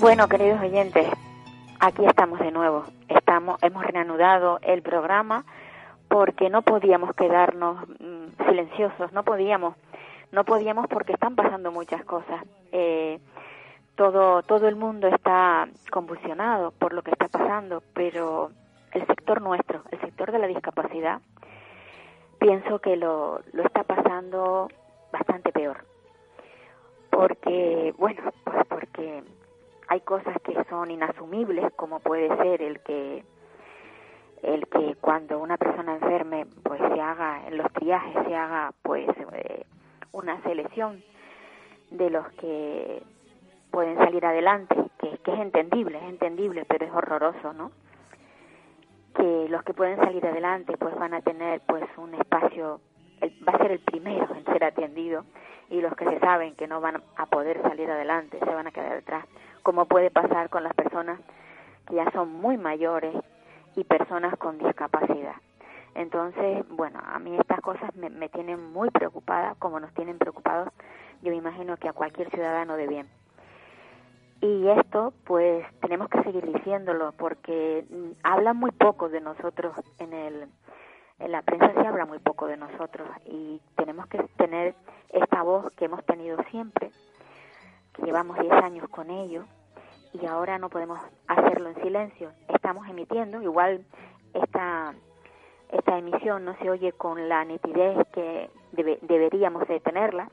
Bueno, queridos oyentes, aquí estamos de nuevo. Estamos, hemos reanudado el programa porque no podíamos quedarnos mm, silenciosos, no podíamos, no podíamos porque están pasando muchas cosas. Eh, todo, todo el mundo está convulsionado por lo que está pasando, pero el sector nuestro, el sector de la discapacidad, pienso que lo, lo está pasando bastante peor porque, bueno, pues porque hay cosas que son inasumibles, como puede ser el que el que cuando una persona enferme, pues se haga en los triajes se haga pues eh, una selección de los que pueden salir adelante, que, que es entendible, es entendible, pero es horroroso, ¿no? Que los que pueden salir adelante, pues van a tener pues un espacio, el- va a ser el primero en ser atendido y los que se saben que no van a poder salir adelante se van a quedar atrás, como puede pasar con las personas que ya son muy mayores y personas con discapacidad. Entonces, bueno, a mí estas cosas me, me tienen muy preocupada, como nos tienen preocupados, yo me imagino que a cualquier ciudadano de bien. Y esto, pues, tenemos que seguir diciéndolo, porque mm, hablan muy poco de nosotros en el, en la prensa se habla muy poco de nosotros y tenemos que tener esta voz que hemos tenido siempre, que llevamos 10 años con ello y ahora no podemos hacerlo en silencio. Estamos emitiendo, igual esta, esta emisión no se oye con la nitidez que debe- deberíamos de tenerla,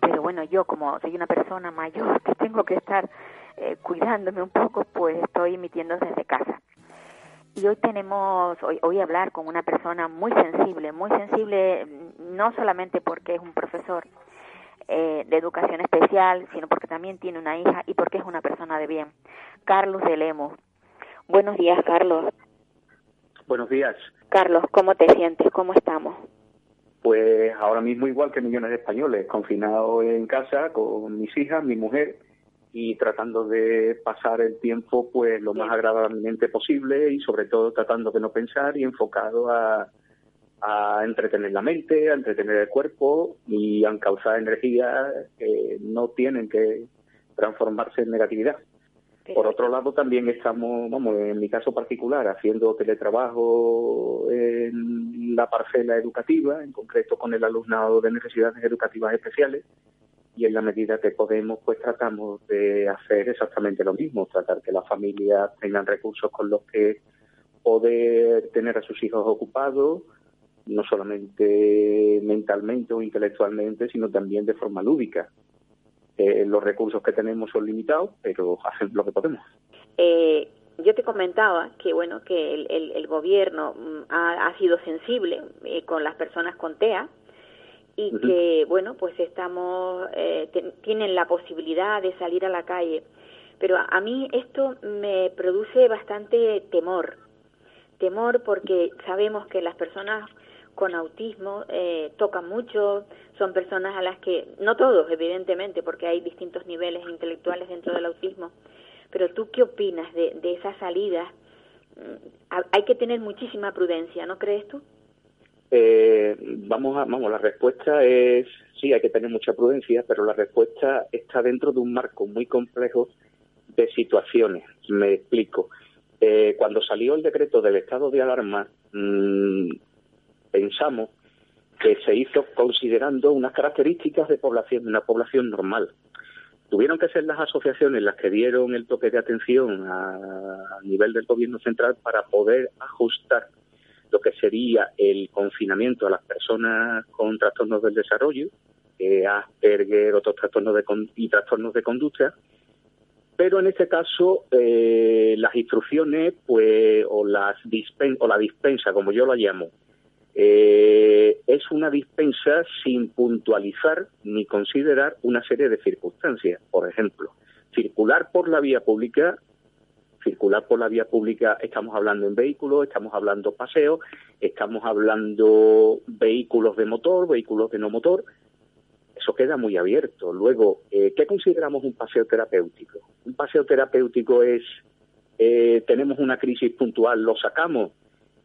pero bueno, yo como soy una persona mayor que tengo que estar eh, cuidándome un poco, pues estoy emitiendo desde casa. Y hoy tenemos, hoy, hoy hablar con una persona muy sensible, muy sensible mm, no solamente porque es un profesor eh, de educación especial, sino porque también tiene una hija y porque es una persona de bien. Carlos de Lemos. Buenos días, Carlos. Buenos días. Carlos, ¿cómo te sientes? ¿Cómo estamos? Pues ahora mismo igual que millones de españoles, confinados en casa con mis hijas, mi mujer y tratando de pasar el tiempo pues lo más agradablemente posible y sobre todo tratando de no pensar y enfocado a, a entretener la mente, a entretener el cuerpo y a encauzar energías que no tienen que transformarse en negatividad. Por otro lado, también estamos, vamos, en mi caso particular, haciendo teletrabajo en la parcela educativa, en concreto con el alumnado de necesidades educativas especiales, y en la medida que podemos, pues tratamos de hacer exactamente lo mismo, tratar que las familias tengan recursos con los que poder tener a sus hijos ocupados, no solamente mentalmente o intelectualmente, sino también de forma lúdica. Eh, los recursos que tenemos son limitados, pero hacemos lo que podemos. Eh, yo te comentaba que bueno que el, el, el gobierno mm, ha, sido sensible eh, con las personas con TEA y que bueno pues estamos eh, tienen la posibilidad de salir a la calle pero a, a mí esto me produce bastante temor temor porque sabemos que las personas con autismo eh, tocan mucho, son personas a las que, no todos evidentemente, porque hay distintos niveles intelectuales dentro del autismo, pero tú qué opinas de, de esas salidas? Mm, ha- Hay que tener muchísima prudencia, ¿no crees tú? Eh, vamos a, vamos, la respuesta es sí, hay que tener mucha prudencia, pero la respuesta está dentro de un marco muy complejo de situaciones. Me explico. Eh, cuando salió el decreto del estado de alarma, mm, pensamos que se hizo considerando unas características de población, de una población normal. Tuvieron que ser las asociaciones las que dieron el toque de atención a, a nivel del gobierno central para poder ajustar lo que sería el confinamiento a las personas con trastornos del desarrollo, Asperger, otros trastornos de con- y trastornos de conducta, pero en este caso eh, las instrucciones, pues, o las dispen o la dispensa, como yo la llamo, eh, es una dispensa sin puntualizar ni considerar una serie de circunstancias. Por ejemplo, circular por la vía pública, circular por la vía pública, estamos hablando en vehículos, estamos hablando paseo, estamos hablando vehículos de motor, vehículos de no motor, eso queda muy abierto. Luego, eh, ¿qué consideramos un paseo terapéutico? Un paseo terapéutico es, eh, tenemos una crisis puntual, lo sacamos.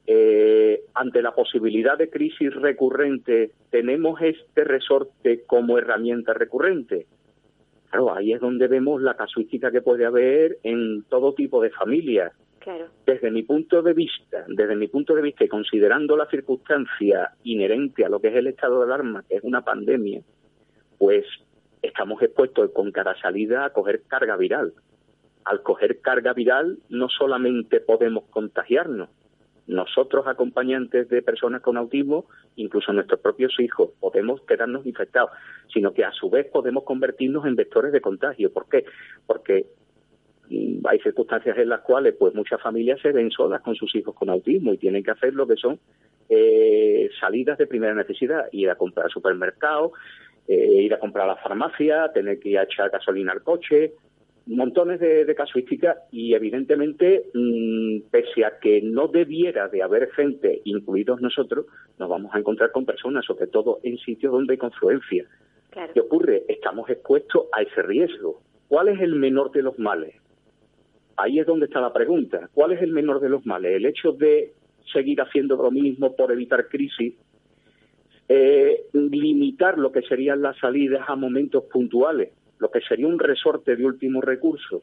Eh, ante la posibilidad de crisis recurrente, ¿tenemos este resorte como herramienta recurrente? Claro, ahí es donde vemos la casuística que puede haber en todo tipo de familias. Claro. Desde mi punto de vista, desde mi punto de vista y considerando la circunstancia inherente a lo que es el estado de alarma, que es una pandemia, pues estamos expuestos con cada salida a coger carga viral. Al coger carga viral no solamente podemos contagiarnos, nosotros acompañantes de personas con autismo, incluso nuestros propios hijos, podemos quedarnos infectados, sino que a su vez podemos convertirnos en vectores de contagio. ¿Por qué? Porque mm, hay circunstancias en las cuales pues muchas familias se ven solas con sus hijos con autismo y tienen que hacer lo que son eh, salidas de primera necesidad, ir a comprar al supermercado, eh, ir a comprar a la farmacia, tener que ir a echar gasolina al coche, montones de, casuísticas y evidentemente, mm, pese a que no debiera de haber gente, incluidos nosotros, nos vamos a encontrar con personas, sobre todo en sitios donde hay confluencia. ¿Qué ocurre? Estamos expuestos a ese riesgo. ¿Cuál es el menor de los males? Ahí es donde está la pregunta. ¿Cuál es el menor de los males? El hecho de seguir haciendo lo mismo por evitar crisis, eh, limitar lo que serían las salidas a momentos puntuales, lo que sería un resorte de último recurso.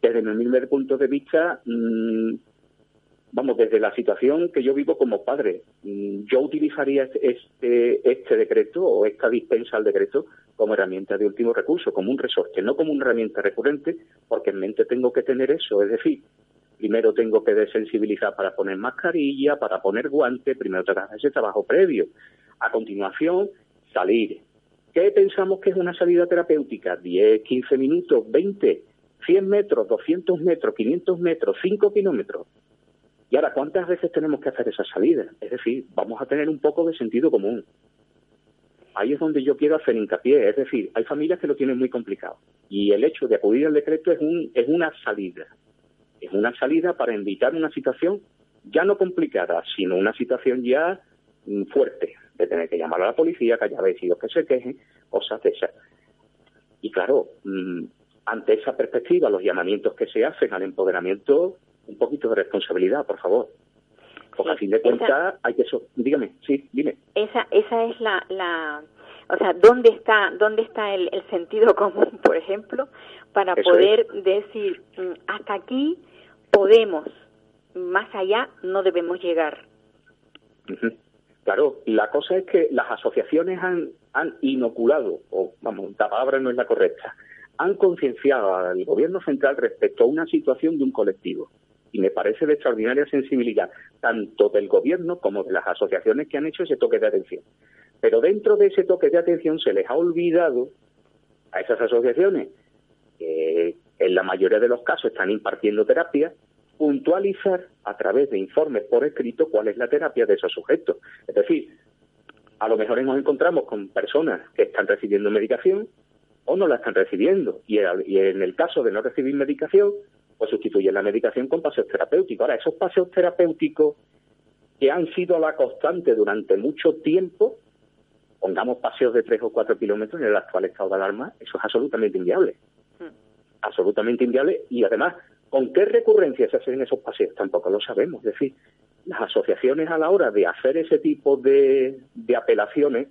Desde mi humilde punto de vista, mm, vamos, desde la situación que yo vivo como padre, mm, yo utilizaría este, este, este, decreto o esta dispensa al decreto como herramienta de último recurso, como un resorte, no como una herramienta recurrente, porque en mente tengo que tener eso, es decir, primero tengo que desensibilizar para poner mascarilla, para poner guante, primero tengo que hacer ese trabajo previo. A continuación, salir, ¿Qué pensamos que es una salida terapéutica? 10, 15 minutos, 20, 100 metros, 200 metros, 500 metros, 5 kilómetros. Y ahora, ¿cuántas veces tenemos que hacer esa salida? Es decir, vamos a tener un poco de sentido común. Ahí es donde yo quiero hacer hincapié. Es decir, hay familias que lo tienen muy complicado. Y el hecho de acudir al decreto es, un, es una salida. Es una salida para evitar una situación ya no complicada, sino una situación ya mm, fuerte, de tener que llamar a la policía, que haya vecinos que se quejen, cosas de esas. Y claro, mm, ante esa perspectiva, los llamamientos que se hacen al empoderamiento, un poquito de responsabilidad, por favor. Porque a fin de cuentas hay que... eso dígame, sí, dime. Esa, esa es la... la o sea, ¿dónde está, dónde está el, sentido común, por ejemplo, para poder decir, mm, hasta aquí podemos, más allá no debemos llegar? Claro, la cosa es que las asociaciones han, han inoculado, o vamos, la palabra no es la correcta, han concienciado al gobierno central respecto a una situación de un colectivo. Y me parece de extraordinaria sensibilidad, tanto del gobierno como de las asociaciones que han hecho ese toque de atención. Pero dentro de ese toque de atención se les ha olvidado a esas asociaciones, que en la mayoría de los casos están impartiendo terapia, puntualizar a través de informes por escrito cuál es la terapia de esos sujetos. Es decir, a lo mejor nos encontramos con personas que están recibiendo medicación o no la están recibiendo. Y, en el caso de no recibir medicación, pues sustituyen la medicación con paseos terapéuticos. Ahora, esos paseos terapéuticos que han sido la constante durante mucho tiempo, pongamos paseos de tres o cuatro kilómetros en el actual estado de alarma, eso es absolutamente inviable. Hmm. Absolutamente inviable y además ¿Con qué recurrencia se hacen esos paseos? Tampoco lo sabemos. Es decir, las asociaciones a la hora de hacer ese tipo de, apelaciones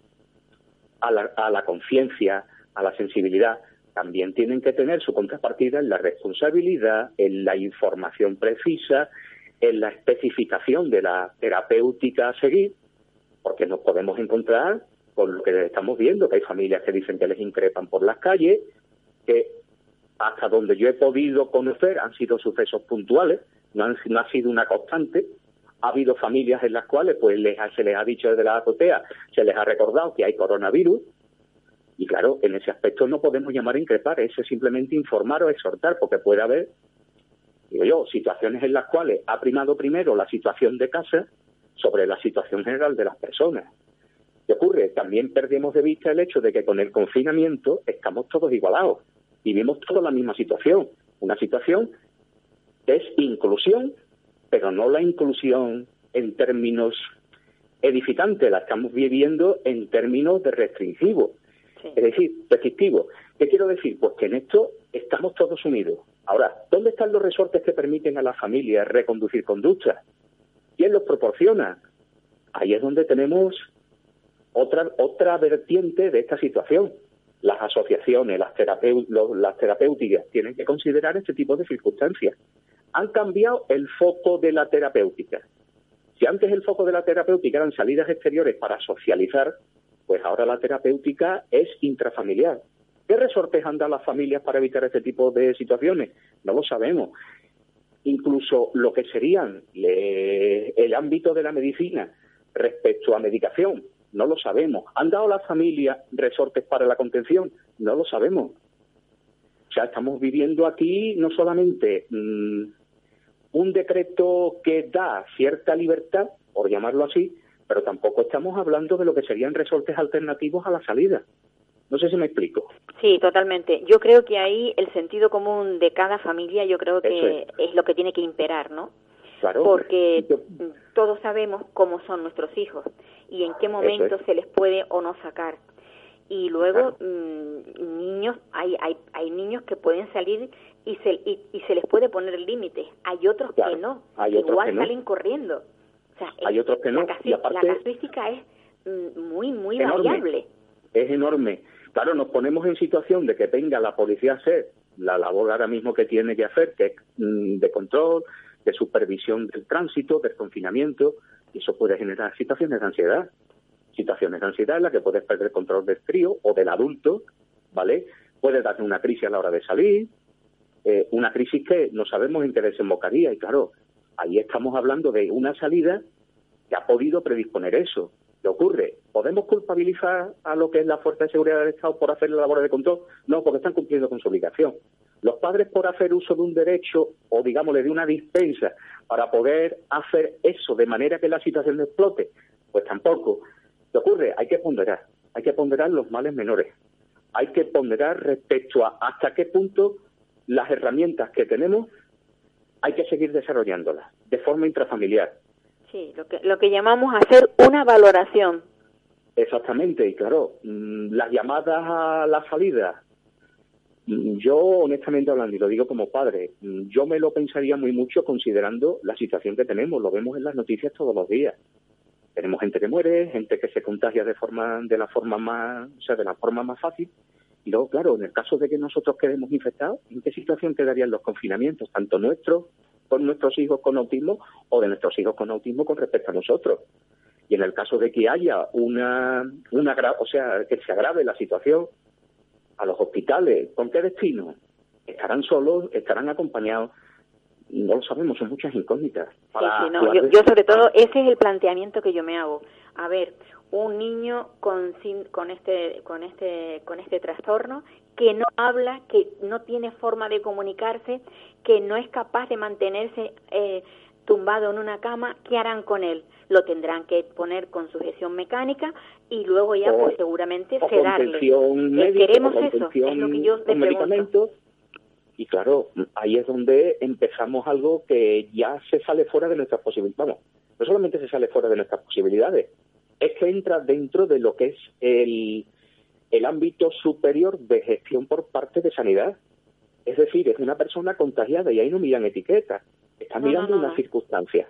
a la, a la conciencia, a la sensibilidad, también tienen que tener su contrapartida en la responsabilidad, en la información precisa, en la especificación de la terapéutica a seguir, porque nos podemos encontrar con lo que estamos viendo, que hay familias que dicen que les increpan por las calles, que hasta donde yo he podido conocer han sido sucesos puntuales, no, ha sido una constante. Ha habido familias en las cuales pues les se les ha dicho desde la azotea, se les ha recordado que hay coronavirus, y claro, en ese aspecto no podemos llamar a increpar, es simplemente informar o exhortar, porque puede haber, digo yo, situaciones en las cuales ha primado primero la situación de casa, sobre la situación general de las personas. ¿Qué ocurre? También perdemos de vista el hecho de que con el confinamiento estamos todos igualados, vivimos todos la misma situación, una situación que es inclusión, pero no la inclusión en términos edificantes, la estamos viviendo en términos de restrictivo, es decir, restrictivo. ¿Qué quiero decir? Pues que en esto estamos todos unidos. Ahora, ¿dónde están los resortes que permiten a las familias reconducir conductas? ¿Quién los proporciona? Ahí es donde tenemos otra, otra vertiente de esta situación. Las asociaciones, las, las terapéuticas tienen que considerar este tipo de circunstancias. Han cambiado el foco de la terapéutica. Si antes el foco de la terapéutica eran salidas exteriores para socializar, pues ahora la terapéutica es intrafamiliar. ¿Qué resortes han dado las familias para evitar este tipo de situaciones? No lo sabemos incluso lo que serían el ámbito de la medicina respecto a medicación, no lo sabemos. ¿Han dado las familias resortes para la contención? No lo sabemos. O sea, estamos viviendo aquí no solamente mm, un decreto que da cierta libertad, por llamarlo así, pero tampoco estamos hablando de lo que serían resortes alternativos a la salida. No sé si me explico. Sí, totalmente. Yo creo que ahí el sentido común de cada familia, yo creo que es. lo que tiene que imperar, ¿no? Claro. Porque todos sabemos cómo son nuestros hijos y en qué momento se les puede o no sacar. Y luego mm, niños, hay, hay, hay niños que pueden salir y se, y, se les puede poner el límite. Hay otros que no, hay igual salen corriendo. O sea, hay otros que no. La, casuística es mm, muy, muy variable. Es enorme. Claro, nos ponemos en situación de que venga la policía a hacer la labor ahora mismo que tiene que hacer, que es mm, de control, de supervisión del tránsito, del confinamiento, y eso puede generar situaciones de ansiedad. Situaciones de ansiedad en las que puedes perder control del frío o del adulto, ¿vale? Puede darte una crisis a la hora de salir, eh, una crisis que no sabemos en qué desembocaría, y claro, ahí estamos hablando de una salida que ha podido predisponer eso. ¿Qué ocurre? ¿Podemos culpabilizar a lo que es la Fuerza de Seguridad del Estado por hacer la labor de control? No, porque están cumpliendo con su obligación. Los padres por hacer uso de un derecho o, digámosle, de una dispensa para poder hacer eso de manera que la situación no explote, pues tampoco. ¿Qué ocurre? Hay que ponderar, hay que ponderar los males menores. Hay que ponderar respecto a hasta qué punto las herramientas que tenemos hay que seguir desarrollándolas de forma intrafamiliar Sí, lo que, lo que llamamos hacer una valoración. Exactamente, y claro, mm, las llamadas a la salida, yo honestamente hablando, y lo digo como padre, yo me lo pensaría muy mucho considerando la situación que tenemos, lo vemos en las noticias todos los días. Tenemos gente que muere, gente que se contagia de forma de la forma más, o sea, de la forma más fácil. Y luego, claro, en el caso de que nosotros quedemos infectados, ¿en qué situación quedarían los confinamientos, tanto nuestros con nuestros hijos con autismo o de nuestros hijos con autismo con respecto a nosotros. Y en el caso de que haya una, una o sea, que se agrave la situación a los hospitales, ¿con qué destino? ¿Estarán solos? ¿Estarán acompañados? No lo sabemos, son muchas incógnitas. yo, sobre todo, ese es el planteamiento que yo me hago. A ver, un niño con, con este con este con este trastorno que no habla, que no tiene forma de comunicarse, que no es capaz de mantenerse eh, tumbado en una cama, ¿qué harán con él? Lo tendrán que poner con sujeción mecánica y luego ya pues seguramente sedarle. Eh, queremos eso, es lo que yo medicamentos. Y claro, ahí es donde empezamos algo que ya se sale fuera de nuestras posibilidades. Vamos, no solamente se sale fuera de nuestras posibilidades, es que entra dentro de lo que es el, el ámbito superior de gestión por parte de sanidad. Es decir, es una persona contagiada y ahí no miran etiquetas, están mirando una circunstancia.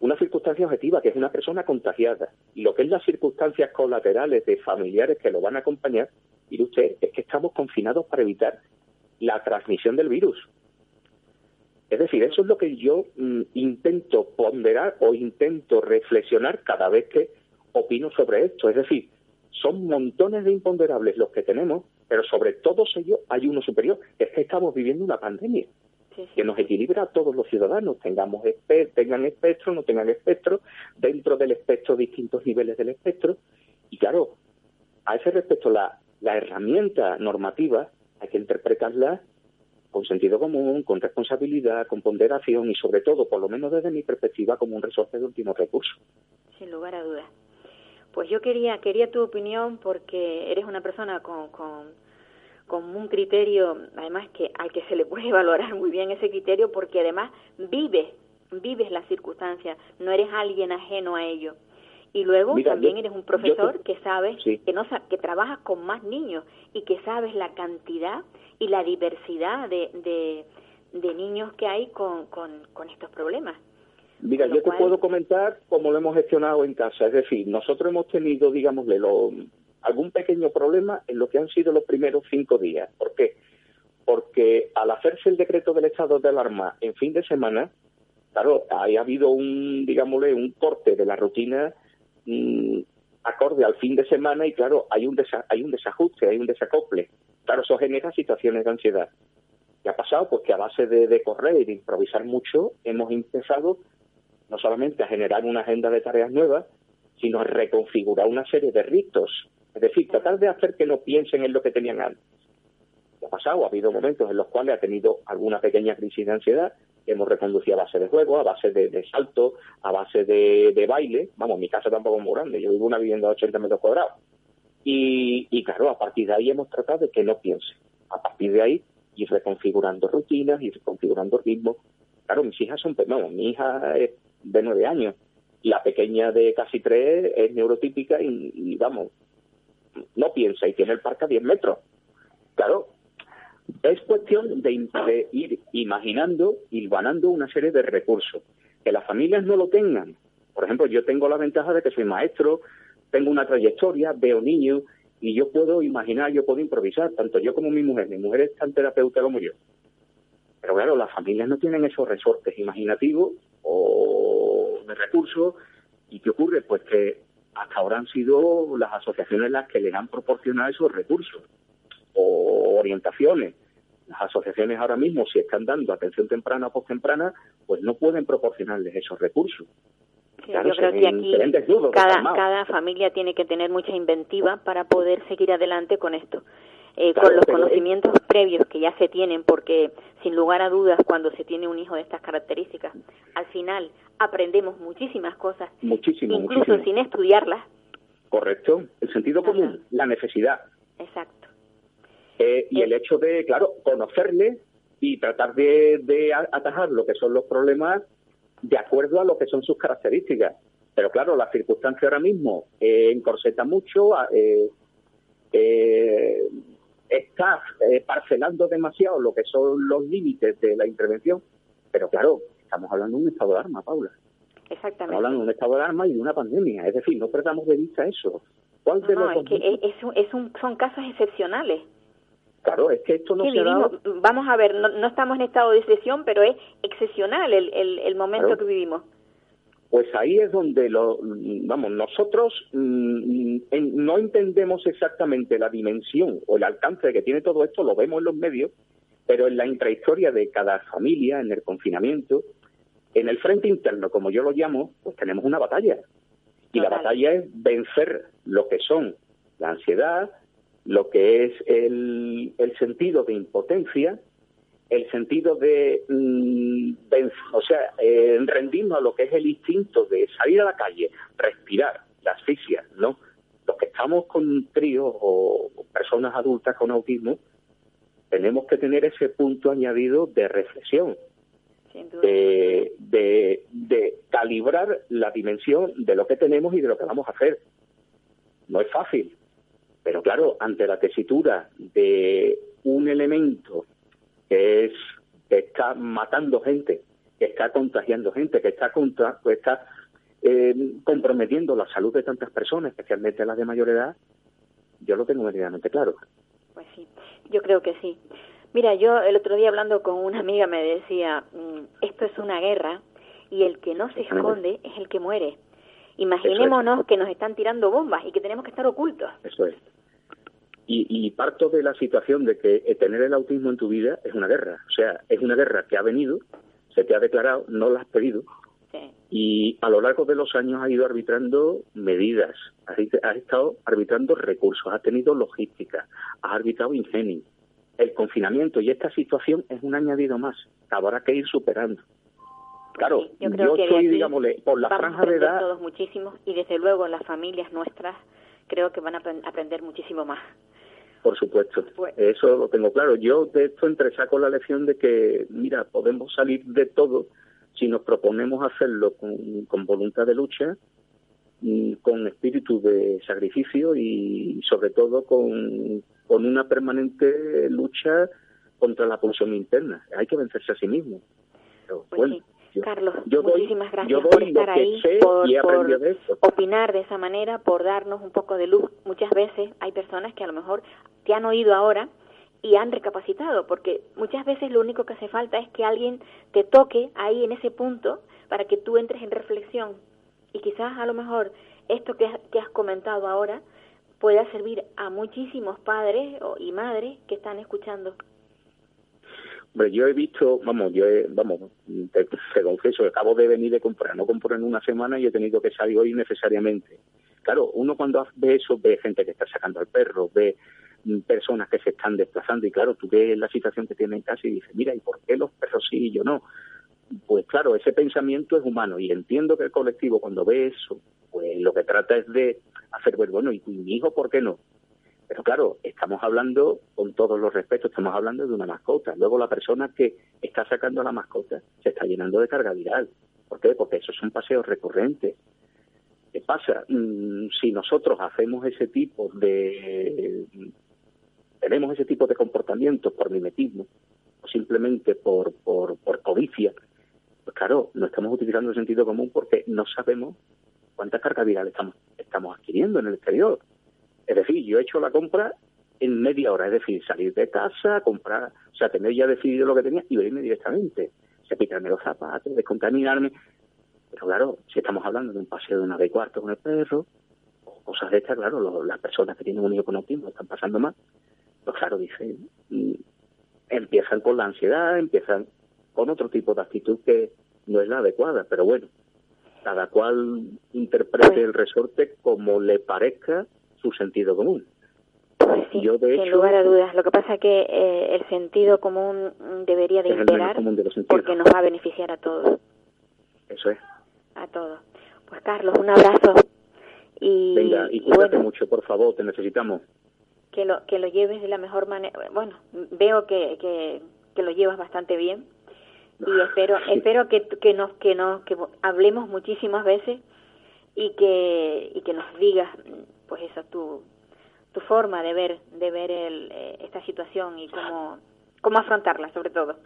Una circunstancia objetiva, que es una persona contagiada. Y lo que es las circunstancias colaterales de familiares que lo van a acompañar, y usted, es que estamos confinados para evitar la transmisión del virus. Es decir, eso es lo que yo mm, intento ponderar o intento reflexionar cada vez que opino sobre esto. Es decir, son montones de imponderables los que tenemos, pero sobre todos ellos hay uno superior. Es que estamos viviendo una pandemia que nos equilibra a todos los ciudadanos, tengamos tengan espectro, no tengan espectro, dentro del espectro distintos niveles del espectro. Y claro, a ese respecto la, la herramienta normativa hay que interpretarla con sentido común, con responsabilidad, con ponderación y sobre todo, por lo menos desde mi perspectiva, como un resorte de último recurso. Sin lugar a dudas. Pues yo quería quería tu opinión porque eres una persona con, con un criterio, además que al que se le puede valorar muy bien ese criterio porque además vives vives las circunstancias, no eres alguien ajeno a ello. Y luego también eres un profesor que sabes que no que trabajas con más niños y que sabes la cantidad y la diversidad de, de, niños que hay con, con, con estos problemas. Mira, yo te puedo comentar cómo lo hemos gestionado en casa. Es decir, nosotros hemos tenido, digámosle, lo, algún pequeño problema en lo que han sido los primeros cinco días. ¿Por qué? Porque al hacerse el decreto del estado de alarma en fin de semana, claro, ha habido un, digámosle, un corte de la rutina mm, acorde al fin de semana y claro, hay un, hay un desajuste, hay un desacople. Claro, eso genera situaciones de ansiedad. ¿Qué ha pasado? Pues que a base de, correr y de improvisar mucho, hemos empezado no solamente a generar una agenda de tareas nuevas, sino a reconfigurar una serie de ritos. Es decir, tratar de hacer que no piensen en lo que tenían antes. ¿Qué ha pasado? Ha habido momentos en los cuales ha tenido alguna pequeña crisis de ansiedad, hemos reconducido a base de juego, a base de, salto, a base de, baile. Vamos, mi casa tampoco es muy grande, yo vivo una vivienda de 80 metros cuadrados. Y, claro, a partir de ahí hemos tratado de que no piense. A partir de ahí, ir reconfigurando rutinas, ir reconfigurando ritmos. Claro, mis hijas son, vamos, mi hija es de nueve años, la pequeña de casi tres es neurotípica y, vamos, no piensa y tiene el parque a 10 metros. Claro, es cuestión de, ir imaginando, ganando una serie de recursos. Que las familias no lo tengan. Por ejemplo, yo tengo la ventaja de que soy maestro, tengo una trayectoria, veo niños y yo puedo imaginar, yo puedo improvisar, tanto yo como mi mujer. Mi mujer es tan terapeuta como yo. Pero claro, las familias no tienen esos resortes imaginativos o de recursos. ¿Y qué ocurre? Pues que hasta ahora han sido las asociaciones las que les han proporcionado esos recursos o orientaciones. Las asociaciones ahora mismo, si están dando atención temprana o postemprana, pues no pueden proporcionarles esos recursos. yo creo que aquí cada, cada familia tiene que tener mucha inventiva para poder seguir adelante con esto. Eh, con los conocimientos previos que ya se tienen, porque sin lugar a dudas, cuando se tiene un hijo de estas características, al final aprendemos muchísimas cosas, incluso sin estudiarlas. Correcto, el sentido común, la necesidad. Exacto. Eh, y el hecho de, claro, conocerle y tratar de, atajar lo que son los problemas de acuerdo a lo que son sus características. Pero claro, la circunstancia ahora mismo eh, encorseta mucho, eh, eh, está eh, parcelando demasiado lo que son los límites de la intervención. Pero claro, estamos hablando de un estado de arma, Paula. Exactamente. Estamos hablando de un estado de arma y de una pandemia. Es decir, no perdamos de vista eso. ¿Cuál de no, es que es un, son casos excepcionales. Claro, es que esto no se ha Vamos a ver, no, estamos en estado de excepción, pero es excepcional el, el, momento que vivimos. Pues ahí es donde, lo, vamos, nosotros mm, no entendemos exactamente la dimensión o el alcance que tiene todo esto, lo vemos en los medios, pero en la intrahistoria de cada familia, en el confinamiento, en el frente interno, como yo lo llamo, pues tenemos una batalla. Y la batalla es vencer lo que son la ansiedad, lo que es el, sentido de impotencia, el sentido de, mm, o sea, eh, rendirnos a lo que es el instinto de salir a la calle, respirar, la asfixia, ¿no? Los que estamos con tríos o personas adultas con autismo, tenemos que tener ese punto añadido de reflexión, de, de, de calibrar la dimensión de lo que tenemos y de lo que vamos a hacer. No es fácil, pero claro, ante la tesitura de un elemento que es que está matando gente, que está contagiando gente, que está contra, que está eh, comprometiendo la salud de tantas personas, especialmente las de mayor edad, yo lo tengo medianamente claro. Pues sí, yo creo que sí. Mira, yo el otro día hablando con una amiga me decía, mm, esto es una guerra y el que no se esconde es el que muere. Imaginémonos que nos están tirando bombas y que tenemos que estar ocultos. Eso es. Y, parto de la situación de que tener el autismo en tu vida es una guerra. O sea, es una guerra que ha venido, se te ha declarado, no la has pedido. Y a lo largo de los años has ido arbitrando medidas, has, estado arbitrando recursos, has tenido logística, has arbitrado ingenio. el confinamiento y esta situación es un añadido más que habrá que ir superando. Claro, Sí, yo creo yo que de soy, aquí digámosle, por la franja de edad, todos muchísimo y desde luego las familias nuestras creo que van a apren- aprender muchísimo más. Por supuesto, Pues- eso lo tengo claro. Yo de esto entresaco la lección de que, mira, podemos salir de todo si nos proponemos hacerlo con, con voluntad de lucha, y con espíritu de sacrificio y sobre todo con, con una permanente lucha contra la pulsión interna. Hay que vencerse a sí mismo. Pero, Pues bueno, sí. Carlos, yo doy- muchísimas gracias por estar ahí, por, de opinar de esa manera, por darnos un poco de luz. Muchas veces hay personas que a lo mejor te han oído ahora y han recapacitado, porque muchas veces lo único que hace falta es que alguien te toque ahí en ese punto para que tú entres en reflexión. Y quizás a lo mejor esto que que has comentado ahora pueda servir a muchísimos padres y madres que están escuchando. Hombre, yo he visto, vamos, yo he, vamos, te, te confieso, acabo de venir de comprar, no compro en una semana y he tenido que salir hoy necesariamente. Claro, uno cuando ve eso ve gente que está sacando al perro, ve mm, personas que se están desplazando y claro, tú ves la situación que tiene en casa y dices, mira, ¿y por qué los perros sí y yo no? Pues claro, ese pensamiento es humano y entiendo que el colectivo cuando ve eso, pues lo que trata es de hacer, pues, bueno, ¿y mi hijo por qué no? Pero claro, estamos hablando, con todos los respetos, estamos hablando de una mascota. Luego la persona que está sacando a la mascota se está llenando de carga viral. ¿Por qué? Porque esos son paseos recurrentes. ¿Qué pasa? Mm, si nosotros hacemos ese tipo de... tenemos ese tipo de comportamientos por mimetismo o simplemente por, por, por codicia, pues claro, no estamos utilizando el sentido común porque no sabemos cuánta carga viral estamos, estamos adquiriendo en el exterior. Es decir, yo he hecho la compra en media hora, es decir, salir de casa, comprar, o sea, tener ya decidido lo que tenía y venirme directamente. Cepillarme los zapatos, descontaminarme. Pero claro, si estamos hablando de un paseo de una de cuarto con el perro, o cosas de estas, claro, lo- las personas que tienen un hijo con autismo están pasando mal. Pues claro, dicen, mm, empiezan con la ansiedad, empiezan con otro tipo de actitud que no es la adecuada. Pero bueno, cada cual interprete Pues- el resorte como le parezca su sentido común. Pues sí, Yo, de sin hecho- lugar a dudas. Lo que pasa es que eh, el sentido común debería de imperar de porque nos va a beneficiar a todos, Eso es. a todos. Pues Carlos, un abrazo y, Venga, y y cuídate bueno, mucho, por favor, te necesitamos. que lo que lo lleves de la mejor manera. Bueno, veo que, que, que lo llevas bastante bien y espero Sí. espero que que nos que nos que hablemos muchísimas veces y que y que nos digas pues eso tu tu forma de ver de ver el, eh, esta situación y cómo cómo afrontarla sobre todo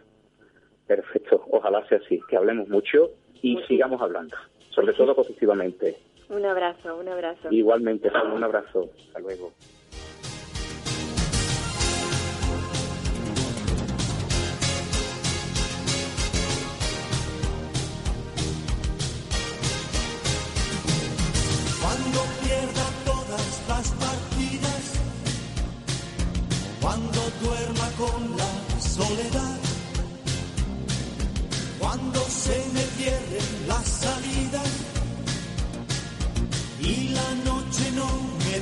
Perfecto, ojalá sea así, que hablemos mucho y Muchísimo. sigamos hablando, sobre todo positivamente. un abrazo un abrazo Igualmente, Pablo, un abrazo. Hasta luego.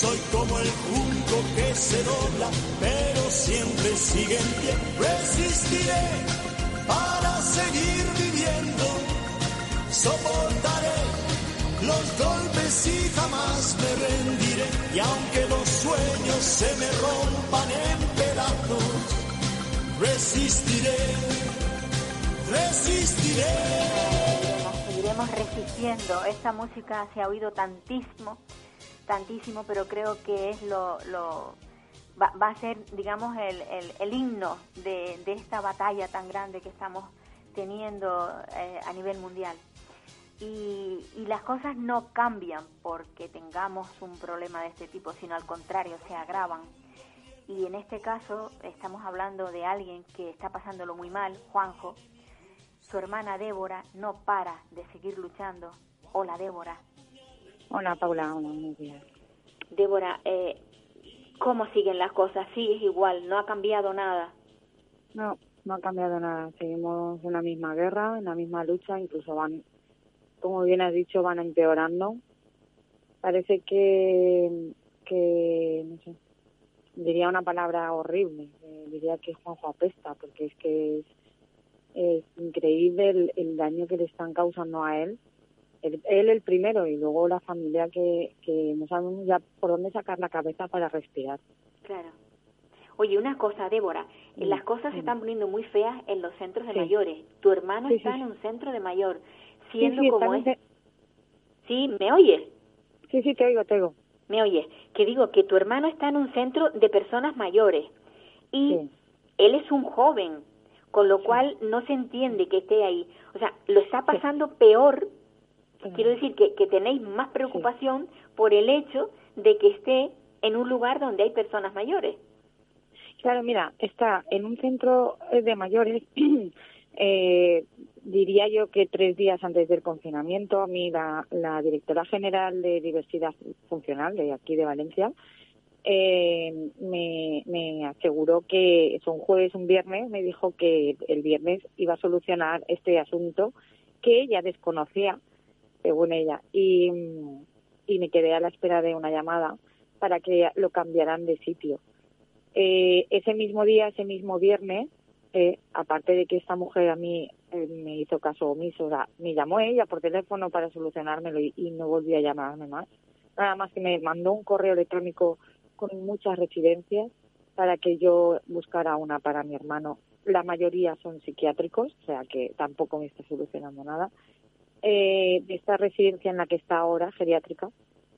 soy como el junco que se dobla, pero siempre sigue en pie. Resistiré para seguir viviendo. Soportaré los golpes y jamás me rendiré. Y aunque los sueños se me rompan en pedazos, resistiré, resistiré. seguiremos, resistiendo. Esta música se ha oído tantísimo, tantísimo, pero creo que es lo, va, a ser, digamos, el, el, el himno de, de esta batalla tan grande que estamos teniendo eh, a nivel mundial. y, y las cosas no cambian porque tengamos un problema de este tipo, sino al contrario, se agravan. Y en este caso estamos hablando de alguien que está pasándolo muy mal, Juanjo. Su hermana Débora no para de seguir luchando. Hola, Débora. Hola, Paula. Hola, buenos días. Débora, eh, ¿cómo siguen las cosas? ¿Sigues igual? ¿No ha cambiado nada? No, no ha cambiado nada. Seguimos en la misma guerra, en la misma lucha. Incluso van, como bien has dicho, van empeorando. Parece que, que no sé, diría una palabra horrible. eh, diría que Juanjo apesta, porque es que es, es increíble el, el daño que le están causando a él. El- él el primero y luego la familia que, que no sabemos ya por dónde sacar la cabeza para respirar. Claro. Oye, una cosa, Débora, eh, Mm, las cosas se mm. están poniendo muy feas en los centros de Sí. mayores. Tu hermano está en un centro de mayor, siendo como es. de- Sí, ¿me oyes? sí, sí, te oigo, te oigo. ¿Me oyes? Que digo que tu hermano está en un centro de personas mayores y él es un joven, con lo cual no se entiende que esté ahí. O sea, lo está pasando peor. Quiero decir que, que tenéis más preocupación por el hecho de que esté en un lugar donde hay personas mayores. Claro, mira, está en un centro eh, de mayores, eh, diría yo que tres días antes del confinamiento, a mí la, la directora general de diversidad funcional de aquí de Valencia eh, me, me aseguró que es un jueves, un viernes, me dijo que el viernes iba a solucionar este asunto que ella desconocía, según ella, y, y me quedé a la espera de una llamada para que lo cambiaran de sitio. Eh, ese mismo día, ese mismo viernes, eh, aparte de que esta mujer a mí eh, me hizo caso omiso, o sea, me llamó ella por teléfono para solucionármelo y, y no volvió a llamarme más. Nada más que me mandó un correo electrónico con muchas residencias para que yo buscara una para mi hermano. La mayoría son psiquiátricos, o sea que tampoco me está solucionando nada. Eh, de esta residencia en la que está ahora, geriátrica,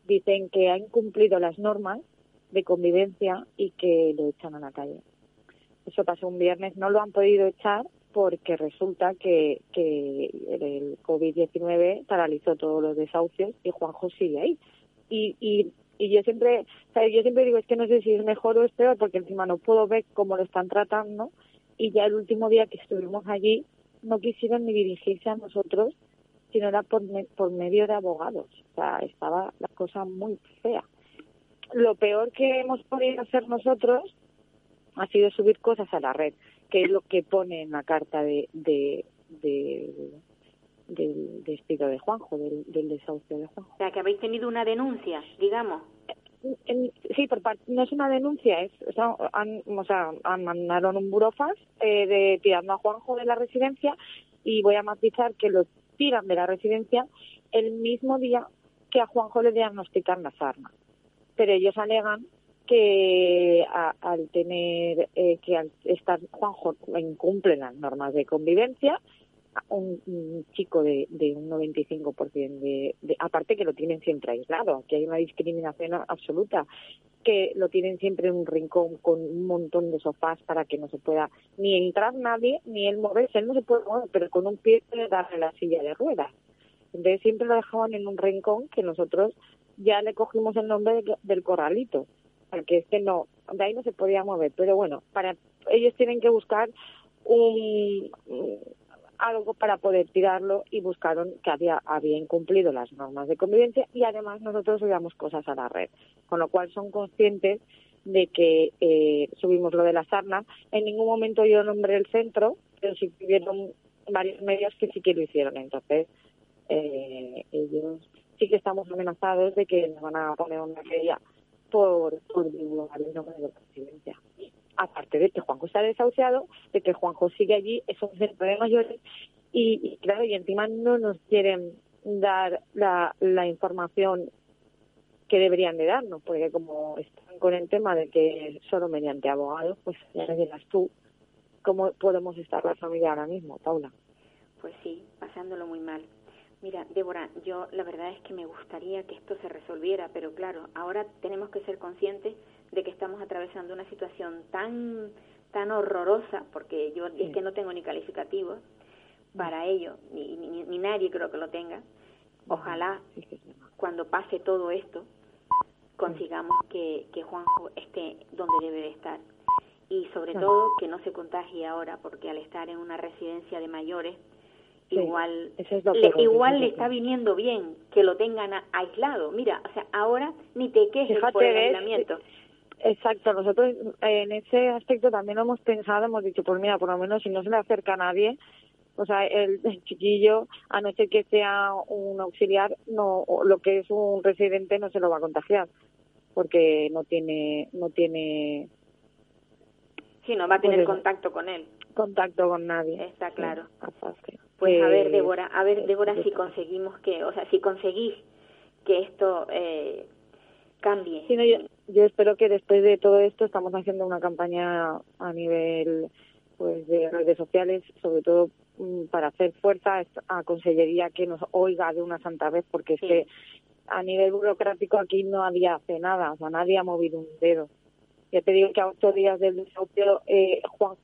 dicen que ha incumplido las normas de convivencia y que lo echan a la calle. Eso pasó un viernes, no lo han podido echar porque resulta que, que el COVID-19 paralizó todos los desahucios y Juanjo sigue ahí. Y, y, y yo siempre, ¿sabes? yo siempre digo, es que no sé si es mejor o es peor porque encima no puedo ver cómo lo están tratando y ya el último día que estuvimos allí no quisieron ni dirigirse a nosotros, sino era por, me- por medio de abogados. O sea, estaba la cosa muy fea lo peor que hemos podido hacer nosotros ha sido subir cosas a la red, que es lo que pone en la carta de, de, de- del despido de Juanjo, del, del desahucio de Juanjo. O sea, que habéis tenido una denuncia, digamos. En- sí, por parte, no es una denuncia, es, o sea, han, o sea, han mandaron un burofax eh, de tirando a Juanjo de la residencia y voy a matizar que lo tiran de la residencia el mismo día que a Juanjo le diagnostican la sarna. Pero ellos alegan que a- al tener eh, que al estar Juanjo incumple las normas de convivencia un, un chico de, de un 95% de, de aparte que lo tienen siempre aislado que hay una discriminación absoluta que lo tienen siempre en un rincón con un montón de sofás para que no se pueda ni entrar nadie ni él moverse él no se puede mover pero con un pie puede darle la silla de ruedas. Entonces siempre lo dejaban en un rincón que nosotros ya le cogimos el nombre de- del corralito porque es que no, de ahí no se podía mover, pero bueno, para ellos tienen que buscar un algo para poder tirarlo y buscaron que había había incumplido las normas de convivencia y además nosotros subíamos cosas a la red, con lo cual son conscientes de que eh, subimos lo de la sarna. En ningún momento yo nombré el centro, pero sí tuvieron varios medios que sí que lo hicieron. Entonces, eh, ellos sí que estamos amenazados de que nos van a poner una querella por, por divulgar el nombre de la presidencia. Aparte de que Juanjo está desahuciado, de que Juanjo sigue allí, es un centro de mayores y, y claro, y encima no nos quieren dar la, la información que deberían de darnos, porque como están con el tema de que solo mediante abogados, pues ya me dirás tú cómo podemos estar la familia ahora mismo, Paula. Pues sí, pasándolo muy mal. Mira, Débora, yo la verdad es que me gustaría que esto se resolviera, pero claro, ahora tenemos que ser conscientes de que estamos atravesando una situación tan tan horrorosa, porque yo es que no tengo ni calificativos para ello, ni, ni, ni nadie creo que lo tenga, Ojalá cuando pase todo esto consigamos que, que Juanjo esté donde debe de estar. Y sobre todo que no se contagie ahora porque al estar en una residencia de mayores Sí, igual es le, igual le está viniendo bien que lo tengan a- aislado. Mira o sea ahora ni te quejes Fíjate, por el aislamiento Exacto, nosotros en ese aspecto también lo hemos pensado, hemos dicho, pues mira, por lo menos si no se le acerca a nadie, o sea, el, el chiquillo, a no ser que sea un auxiliar, no, o lo que es un residente no se lo va a contagiar, porque no tiene, no tiene sí no va a Pues tener eso. contacto con él contacto con nadie. Está Sí, claro. aparte. Pues a ver, Débora, a ver, Débora, si conseguimos que, o sea, si conseguís que esto eh, cambie. Sí, no, yo, yo espero que después de todo esto estamos haciendo una campaña a nivel pues de redes sociales, sobre todo mm, para hacer fuerza a Consellería que nos oiga de una santa vez, porque Sí. es que a nivel burocrático aquí no había hace nada, o sea, nadie ha movido un dedo. Ya te digo que a ocho días del desahucio, eh, Juan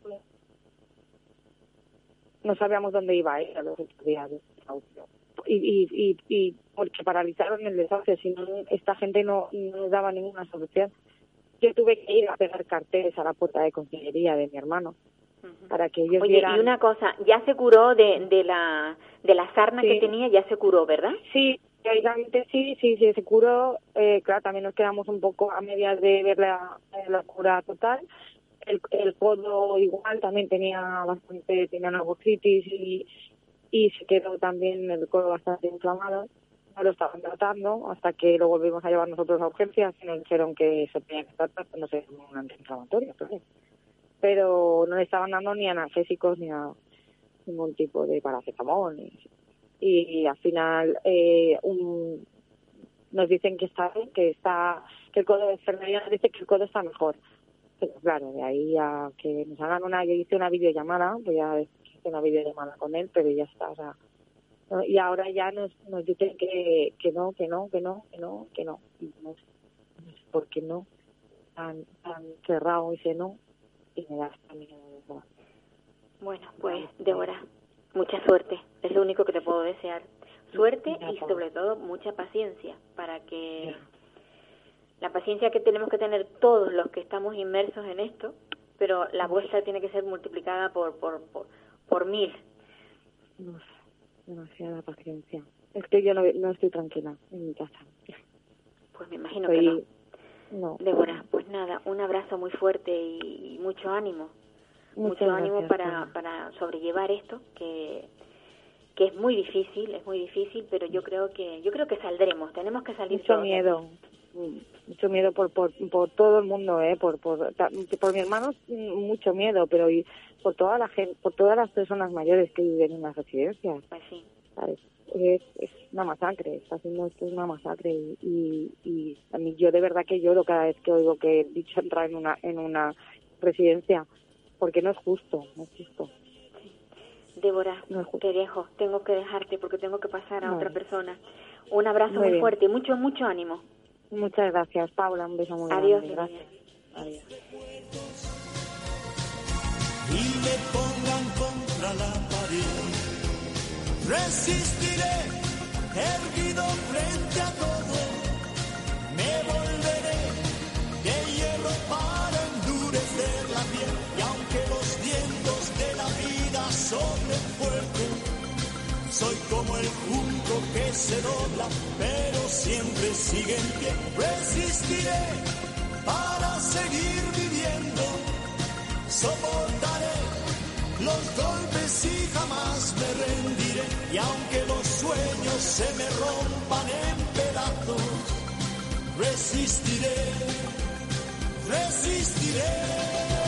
no sabíamos dónde iba a ir a los ocho días del desahucio. Y, y, y, y porque paralizaron el desahucio, si no, esta gente no, no nos daba ninguna solución. Yo tuve que ir a pegar carteles a la puerta de consellería de mi hermano para que ellos Oye, vieran. y una cosa, ya se curó de, de la de la sarna Sí. que tenía, ya se curó, ¿verdad? Sí, teóricamente sí, sí, sí, se curó. Eh, claro, también nos quedamos un poco a medias de ver la, la cura total. El, el codo igual también tenía bastante, tenía una y, y se quedó también el codo bastante inflamado. No lo estaban tratando hasta que lo volvimos a llevar nosotros a urgencias y nos dijeron que se tenía que tratar, como un antiinflamatorio, claro. Pero no le estaban dando ni analgésicos ni a ningún tipo de paracetamol. Y al final eh, un, nos dicen que está que está que el codo de enfermería nos dice que el codo está mejor pero claro de ahí a que nos hagan una yo hice una videollamada voy a hice una videollamada con él pero ya está o sea no, y ahora ya nos nos dicen que que no que no que no que no que no. Y no sé, no sé por qué no. Tan tan cerrado ese no y me da hasta miedo. Bueno, pues Débora, mucha suerte, es lo único que te puedo desear. Suerte y sobre todo mucha paciencia para que la paciencia que tenemos que tener todos los que estamos inmersos en esto, pero la vuestra tiene que ser multiplicada por por por, por mil. Demasiada paciencia. Es que yo no, no estoy tranquila en mi casa. Pues me imagino que no. no. Débora, pues nada, un abrazo muy fuerte y, mucho ánimo, Muchas mucho ánimo para, para sobrellevar esto, que, que es muy difícil, es muy difícil, pero yo creo que yo creo que saldremos, tenemos que salir mucho todos. miedo mucho miedo por, por por todo el mundo eh por por por mi hermano mm, mucho miedo pero y por toda la gente por todas las personas mayores que viven en las residencias. Pues sí, ¿sabes? es, es una masacre está haciendo esto es una masacre y, y, y a mí yo de verdad que lloro cada vez que oigo que el dicho entra en una en una residencia porque no es justo no es justo. Débora, No te dejo, tengo que dejarte porque tengo que pasar a otra persona. Un abrazo Muy muy, fuerte y mucho, mucho ánimo. Muchas gracias Paula un beso muy Adiós, grande gracias. Adiós. y me pongan contra la pared. Resistiré, erguido sigue en pie. Resistiré para seguir viviendo soportaré los golpes y jamás me rendiré. Y aunque los sueños se me rompan en pedazos, resistiré, resistiré.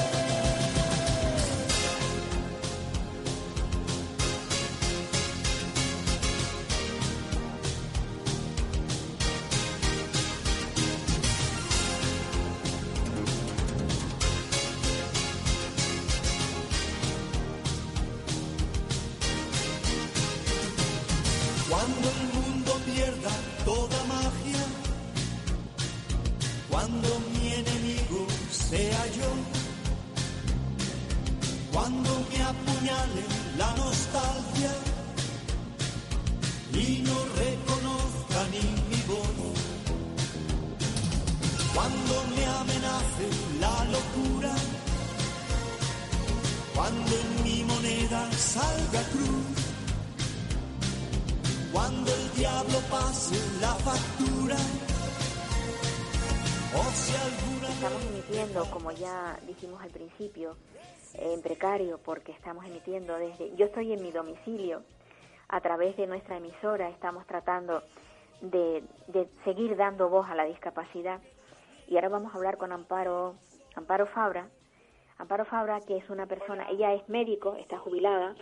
Emitiendo desde... Yo estoy en mi domicilio, a través de nuestra emisora estamos tratando de, de seguir dando voz a la discapacidad. Y ahora vamos a hablar con Amparo, Amparo Fabra. Amparo Fabra, que es una persona, ella es médico, está jubilada,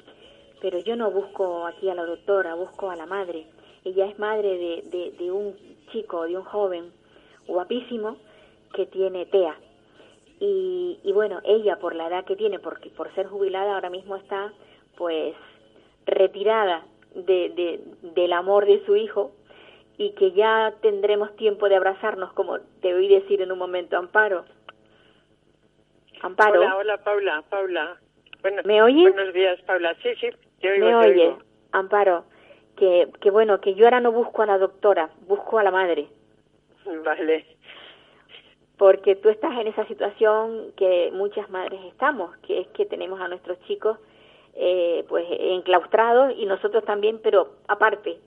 pero yo no busco aquí a la doctora, busco a la madre. Ella es madre de, de un chico, de un joven guapísimo que tiene TEA. Y, y bueno, ella por la edad que tiene, porque por ser jubilada ahora mismo está pues retirada de, de, del amor de su hijo y que ya tendremos tiempo de abrazarnos, como te oí decir en un momento, Amparo. Amparo, Hola, hola, Paula, Paula. Bueno, ¿Me oyes? Buenos días, Paula. Sí, sí, te oigo, ¿me te oyes? oigo. Amparo, que, que bueno, que yo ahora no busco a la doctora, busco a la madre. Vale, porque tú estás en esa situación que muchas madres estamos, que es que tenemos a nuestros chicos eh, pues enclaustrados y nosotros también, pero aparte.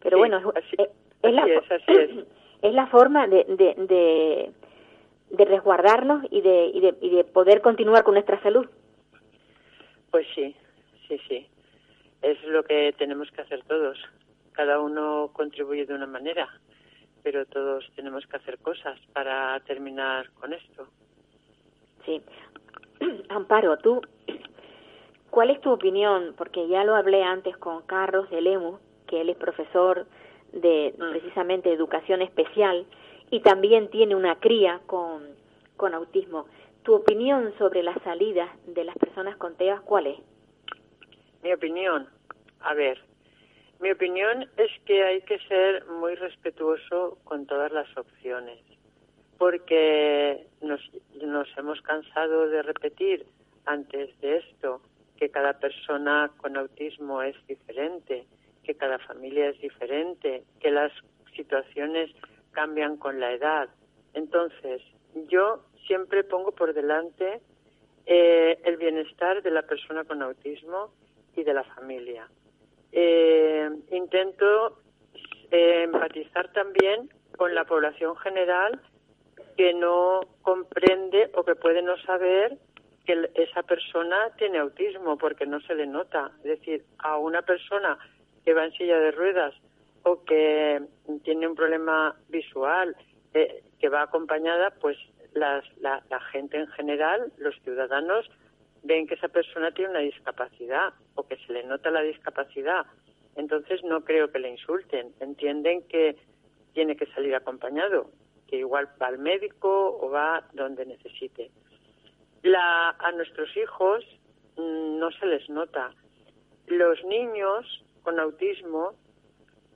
Pero Sí, bueno, es, así- es- es la, así es la forma de, de, de, de resguardarnos y de, y, de, y de poder continuar con nuestra salud. pues sí, sí, sí. Es lo que tenemos que hacer todos. Cada uno contribuye de una manera, pero todos tenemos que hacer cosas para terminar con esto. Sí. Amparo, tú, ¿cuál es tu opinión? Porque ya lo hablé antes con Carlos de Lemus, que él es profesor de Mm. precisamente educación especial y también tiene una cría con, con autismo. ¿Tu opinión sobre las salidas de las personas con TEA cuál es? Mi opinión, a ver, mi opinión es que hay que ser muy respetuoso con todas las opciones, porque nos, nos hemos cansado de repetir antes de esto que cada persona con autismo es diferente, que cada familia es diferente, que las situaciones cambian con la edad. Entonces, yo siempre pongo por delante eh, el bienestar de la persona con autismo y de la familia. Eh, intento eh, empatizar también con la población general que no comprende o que puede no saber que esa persona tiene autismo porque no se le nota. Es decir, a una persona que va en silla de ruedas o que tiene un problema visual eh, que va acompañada, pues las- la, la gente en general, los ciudadanos, ven que esa persona tiene una discapacidad o que se le nota la discapacidad. Entonces no creo que le insulten. Entienden que tiene que salir acompañado, que igual va al médico o va donde necesite. La, a nuestros hijos mm, no se les nota. Los niños con autismo,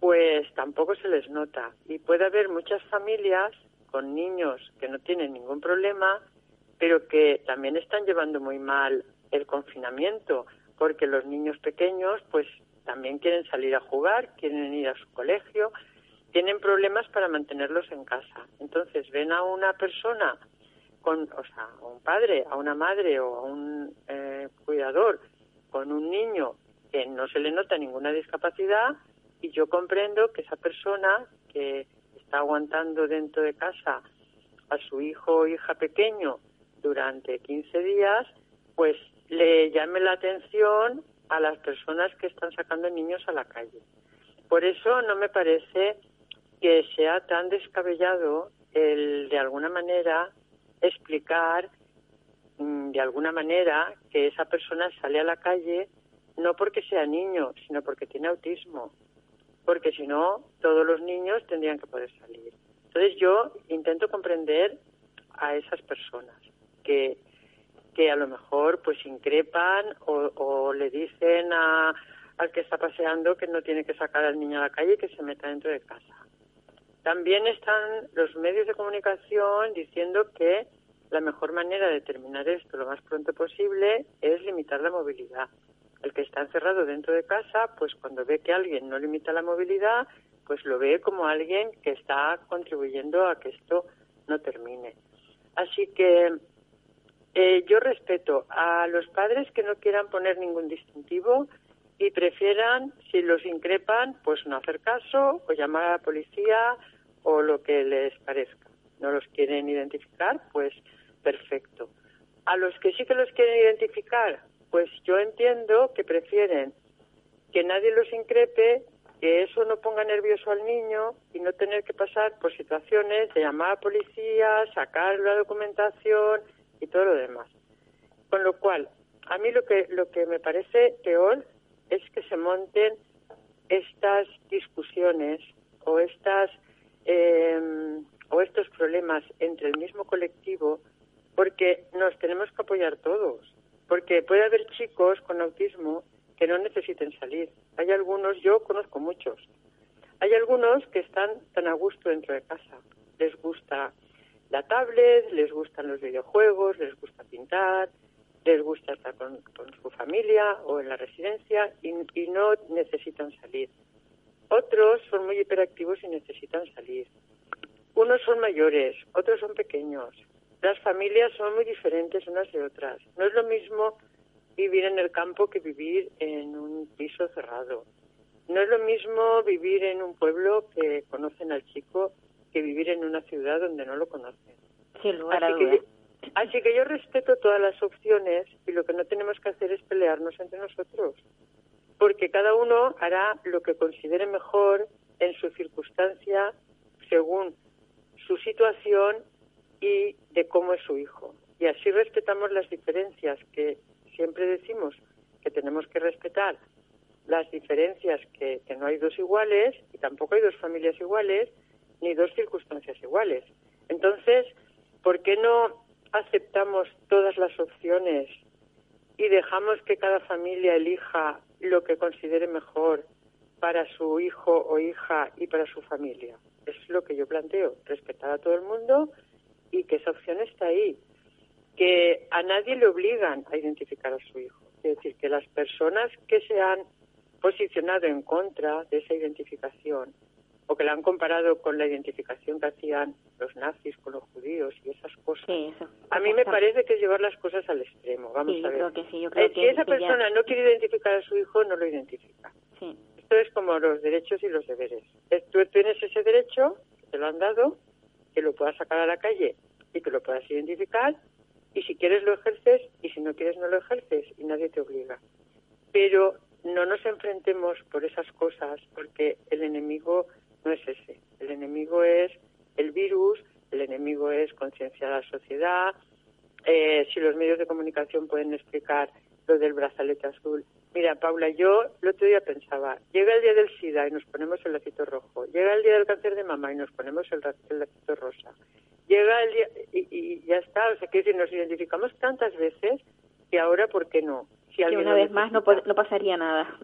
pues tampoco se les nota. Y puede haber muchas familias con niños que no tienen ningún problema, pero que también están llevando muy mal el confinamiento, porque los niños pequeños, pues también quieren salir a jugar, quieren ir a su colegio, tienen problemas para mantenerlos en casa. Entonces ven a una persona con, o sea, a un padre, a una madre o a un eh, cuidador con un niño que no se le nota ninguna discapacidad y yo comprendo que esa persona que está aguantando dentro de casa a su hijo o hija pequeño durante 15 días, pues le llame la atención a las personas que están sacando niños a la calle. Por eso no me parece que sea tan descabellado el, de alguna manera, explicar mm, de alguna manera que esa persona sale a la calle no porque sea niño, sino porque tiene autismo. Porque si no, todos los niños tendrían que poder salir. Entonces yo intento comprender a esas personas que, que a lo mejor pues increpan o, o le dicen a, al que está paseando que no tiene que sacar al niño a la calle y que se meta dentro de casa. También están los medios de comunicación diciendo que la mejor manera de terminar esto lo más pronto posible es limitar la movilidad. El que está encerrado dentro de casa, pues cuando ve que alguien no limita la movilidad, pues lo ve como alguien que está contribuyendo a que esto no termine. Así que eh, yo respeto a los padres que no quieran poner ningún distintivo y prefieran, si los increpan, pues no hacer caso o llamar a la policía o lo que les parezca. No los quieren identificar, pues perfecto. A los que sí que los quieren identificar, pues yo entiendo que prefieren que nadie los increpe, que eso no ponga nervioso al niño y no tener que pasar por situaciones de llamar a policía, sacar la documentación y todo lo demás. Con lo cual, a mí lo que, lo que me parece peor es que se monten estas discusiones o estas eh, o estos problemas entre el mismo colectivo porque nos tenemos que apoyar todos. Porque puede haber chicos con autismo que no necesiten salir. Hay algunos yo conozco muchos. Hay algunos que están tan a gusto dentro de casa. Les gusta la tablet les gustan los videojuegos les gusta pintar les gusta estar con, su familia o en la residencia y, no necesitan salir. Otros son muy hiperactivos y necesitan salir. Unos son mayores, otros son pequeños. Las familias son muy diferentes unas de otras. No es lo mismo vivir en el campo que vivir en un piso cerrado. No es lo mismo vivir en un pueblo que conocen al chico que vivir en una ciudad donde no lo conocen. Lugar. Así que yo respeto todas las opciones y lo que no tenemos que hacer es pelearnos entre nosotros, porque cada uno hará lo que considere mejor en su circunstancia, según su situación y de cómo es su hijo. Y así respetamos las diferencias que siempre decimos que tenemos que respetar, las diferencias que, que no hay dos iguales y tampoco hay dos familias iguales ni dos circunstancias iguales. Entonces, ¿por qué no aceptamos todas las opciones y dejamos que cada familia elija lo que considere mejor para su hijo o hija y para su familia. Es lo que yo planteo, respetar a todo el mundo y que esa opción está ahí. Que a nadie le obligan a identificar a su hijo. Es decir, que las personas que se han posicionado en contra de esa identificación o que la han comparado con la identificación que hacían los nazis con los judíos y esas cosas. a mí me parece que es llevar las cosas al extremo. Vamos a ver. Eh, si esa persona no quiere identificar a su hijo, no lo identifica. Esto es como los derechos y los deberes. Tú tienes ese derecho, te lo han dado, que lo puedas sacar a la calle y que lo puedas identificar, y si quieres lo ejerces, y si no quieres no lo ejerces, y nadie te obliga. Pero no nos enfrentemos por esas cosas, porque el enemigo no es ese. El enemigo es el virus, el enemigo es concienciar a la sociedad. Eh, si los medios de comunicación pueden explicar lo del brazalete azul. Mira, Paula, yo el otro día pensaba, llega el día del SIDA y nos ponemos el lacito rojo, llega el día del cáncer de mama y nos ponemos el, lacito rosa, llega el día y, ya está, o sea, que nos identificamos tantas veces que ahora, ¿por qué no? Si una vez más no, no pasaría nada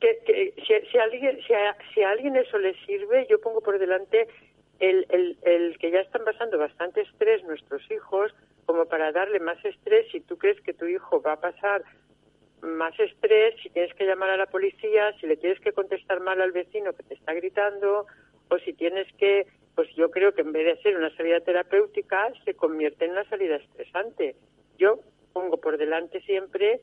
que, si, a alguien si si a alguien eso le sirve yo pongo por delante el, el, el que ya están pasando bastante estrés nuestros hijos como para darle más estrés. Si tú crees que tu hijo va a pasar más estrés si tienes que llamar a la policía si le tienes que contestar mal al vecino que te está gritando o si tienes que pues yo creo que en vez de ser una salida terapéutica se convierte en una salida estresante. Yo pongo por delante siempre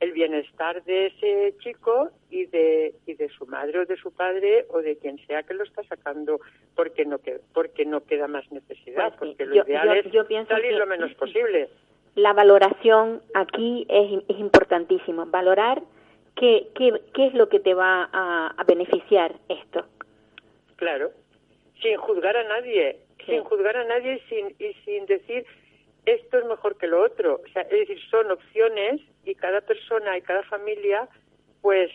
el bienestar de ese chico y de y de su madre o de su padre o de quien sea que lo está sacando porque no que, porque no queda más necesidad pues porque lo ideal es salir lo menos posible. la valoración aquí es, es importantísimo valorar qué, qué, qué es lo que te va a, a beneficiar esto. Claro sin juzgar a nadie sin juzgar a nadie y sin y sin decir esto es mejor que lo otro. O sea, es decir, son opciones y cada persona y cada familia pues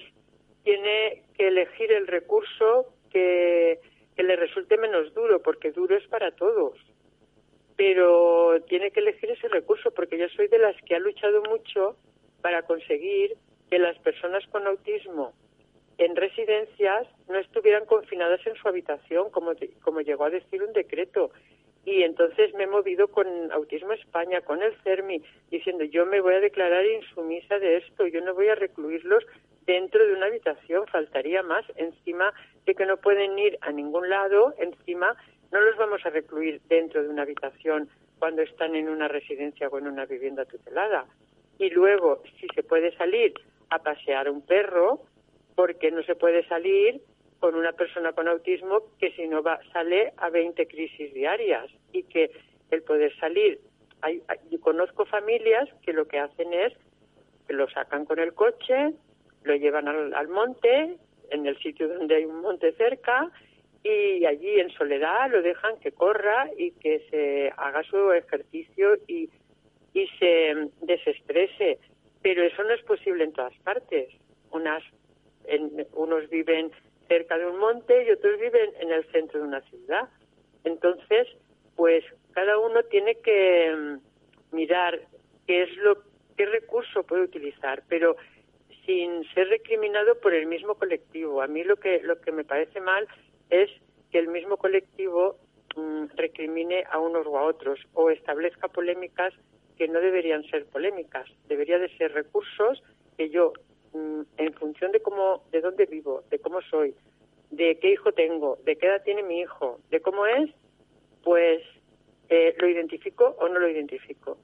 tiene que elegir el recurso que, le resulte menos duro, porque duro es para todos. Pero tiene que elegir ese recurso, porque yo soy de las que ha luchado mucho para conseguir que las personas con autismo en residencias no estuvieran confinadas en su habitación, como llegó a decir un decreto Y entonces me he movido con Autismo España, con el CERMI, diciendo yo me voy a declarar insumisa de esto, yo no voy a recluirlos dentro de una habitación, faltaría más, encima de que no pueden ir a ningún lado, encima no los vamos a recluir dentro de una habitación cuando están en una residencia o en una vivienda tutelada. Y luego, si se puede salir a pasear un perro, porque no se puede salir con una persona con autismo que si no va sale a 20 crisis diarias y que el poder salir hay, yo conozco familias que lo que hacen es que lo sacan con el coche lo llevan al, al monte en el sitio donde hay un monte cerca y allí en soledad lo dejan que corra y que se haga su ejercicio y, y se desestrese. Pero eso no es posible en todas partes. Unas en, unos viven cerca de un monte y otros viven en el centro de una ciudad. Entonces, pues cada uno tiene que mm, mirar qué es lo qué recurso puede utilizar, pero sin ser recriminado por el mismo colectivo. A mí lo que lo que me parece mal es que el mismo colectivo mm, recrimine a unos o a otros o establezca polémicas que no deberían ser polémicas. Debería de ser recursos que yo en función de cómo, de dónde vivo, de cómo soy, de qué hijo tengo, de qué edad tiene mi hijo, de cómo es, pues eh, lo identifico o no lo identifico.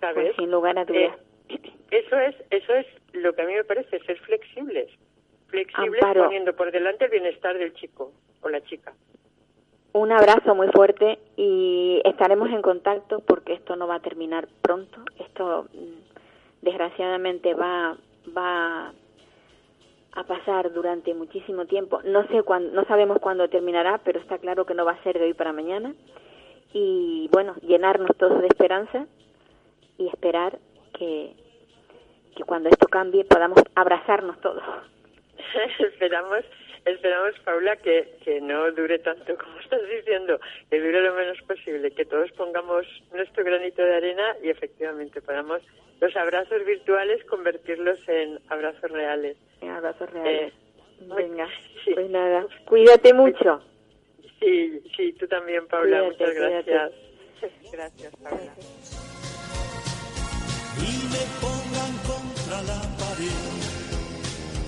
¿Sabes? Pues sin lugar a dudas. Eh, eso es, eso es lo que a mí me parece ser flexibles, flexibles poniendo por delante el bienestar del chico o la chica. Un abrazo muy fuerte y estaremos en contacto porque esto no va a terminar pronto. Esto mm, desgraciadamente va va a pasar durante muchísimo tiempo. No sé cuándo, no sabemos cuándo terminará, pero está claro que no va a ser de hoy para mañana. Y bueno, llenarnos todos de esperanza y esperar que, que cuando esto cambie podamos abrazarnos todos. esperamos, esperamos, Paula, que, que no dure tanto como estás diciendo, que dure lo menos posible, que todos pongamos nuestro granito de arena y efectivamente podamos los abrazos virtuales convertirlos en abrazos reales. En abrazos reales. Eh, Venga, pues nada, cuídate mucho. Sí, sí, tú también, Paula. Muchas gracias. Gracias, Paula.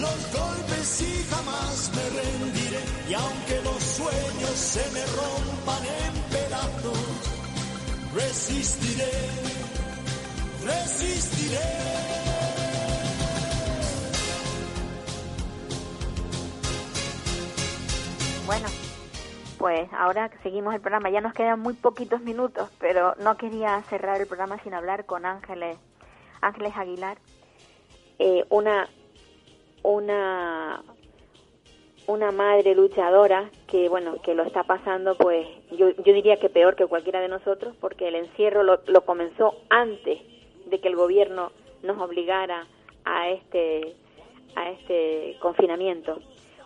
los golpes y jamás me rendiré. Y aunque los sueños se me rompan en pedazos, resistiré, resistiré. Bueno, pues ahora seguimos el programa. Ya nos quedan muy poquitos minutos, pero no quería cerrar el programa sin hablar con Ángeles, Ángeles Aguilar, eh, una, una, una madre luchadora que bueno que lo está pasando, pues yo, yo diría que peor que cualquiera de nosotros, porque el encierro lo, lo comenzó antes de que el gobierno nos obligara a este a este confinamiento.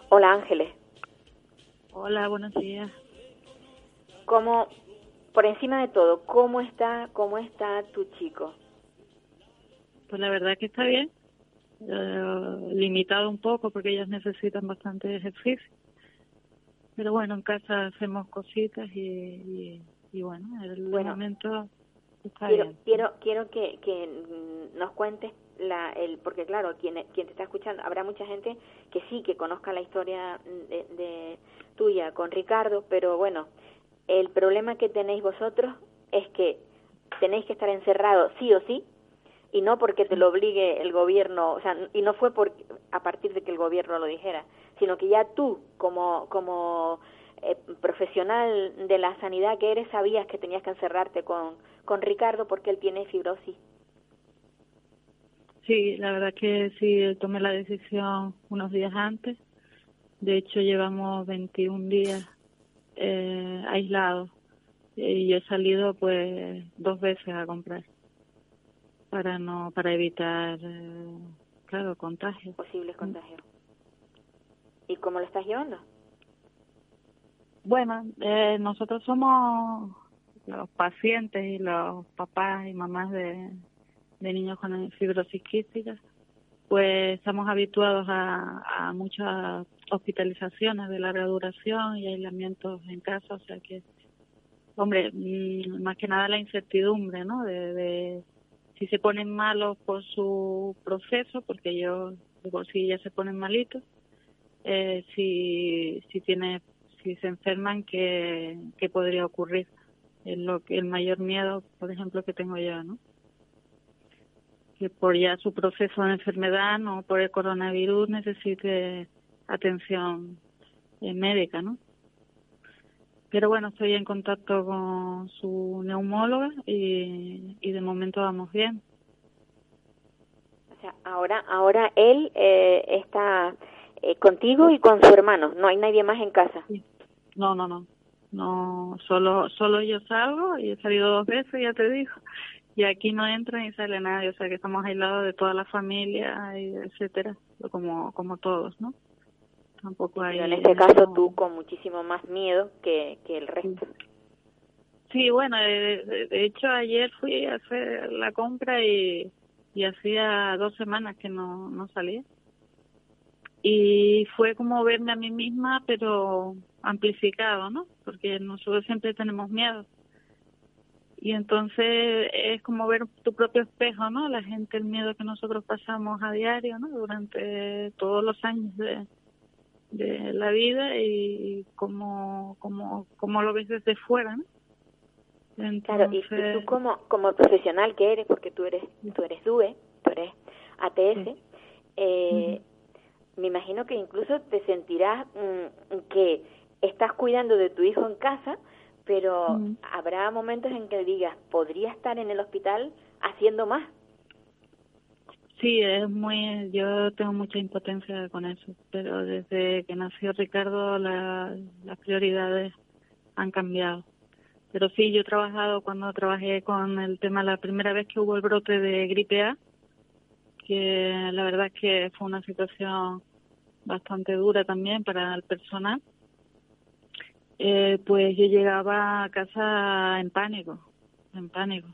Hola Ángeles. Hola, buenos días. ¿Cómo, por encima de todo, cómo está, cómo está tu chico? Pues la verdad que está bien, eh, limitado un poco porque ellas necesitan bastante ejercicio. Pero bueno, en casa hacemos cositas y, y, bueno, en el momento está quiero, bien. Quiero, quiero que, que nos cuentes la, el, porque claro, quien, quien te está escuchando, habrá mucha gente que sí, que conozca la historia de tuya con Ricardo, pero bueno, el problema que tenéis vosotros es que tenéis que estar encerrados sí o sí y no porque te lo obligue el gobierno, o sea, y no fue por, a partir de que el gobierno lo dijera, sino que ya tú como como eh, profesional de la sanidad que eres sabías que tenías que encerrarte con con Ricardo porque él tiene fibrosis. Sí, la verdad que sí tomé la decisión unos días antes de hecho, llevamos 21 días eh, aislados y yo he salido pues dos veces a comprar. Para no para evitar eh, claro contagios posibles contagios. Y cómo lo estás llevando bueno eh, nosotros somos los pacientes y los papás y mamás de, de niños con fibrosis quística. Pues estamos habituados a, a muchas hospitalizaciones de larga duración y aislamientos en casa o sea que hombre, mm, más que nada la incertidumbre, ¿no? De, si se ponen malos por su proceso, porque ellos de por sí ya se ponen malitos, eh, si, si tiene, si se enferman, ¿qué, qué podría ocurrir? Es lo que, el mayor miedo, por ejemplo, que tengo yo, ¿no? Que por ya su proceso de enfermedad, no por el coronavirus, necesite atención eh, médica, ¿no? Pero bueno, estoy en contacto con su neumóloga y, y de momento vamos bien. O sea, ahora, ahora él eh, está eh, contigo y con su hermano, no hay nadie más en casa. No, no, no. No, solo, solo yo salgo y he salido dos veces, ya te digo. Y aquí no entra ni sale nadie, o sea que estamos aislados de toda la familia, etcétera, como, como todos, ¿no? Tampoco hay... en este caso tú con muchísimo más miedo que, que el resto. Sí, bueno, de, hecho ayer fui a hacer la compra y, y hacía dos semanas que no, no salía. Y fue como verme a mí misma, pero amplificado, ¿no? Porque nosotros siempre tenemos miedo. Y entonces es como ver tu propio espejo, ¿no? La gente, el miedo que nosotros pasamos a diario, ¿no? Durante todos los años de, de la vida y cómo, cómo, cómo lo ves desde fuera, ¿no? Claro, y tú como, como profesional que eres, porque tú eres, tú eres DUE, tú eres ATS, eh, me imagino que incluso te sentirás mm, que estás cuidando de tu hijo en casa, pero habrá momentos en que digas, podría estar en el hospital haciendo más. Sí, es muy, yo tengo mucha impotencia con eso, pero desde que nació Ricardo las prioridades han cambiado. Pero sí, yo he trabajado cuando trabajé con el tema la primera vez que hubo el brote de gripe A, que la verdad es que fue una situación bastante dura también para el personal. Eh, pues yo llegaba a casa en pánico, en pánico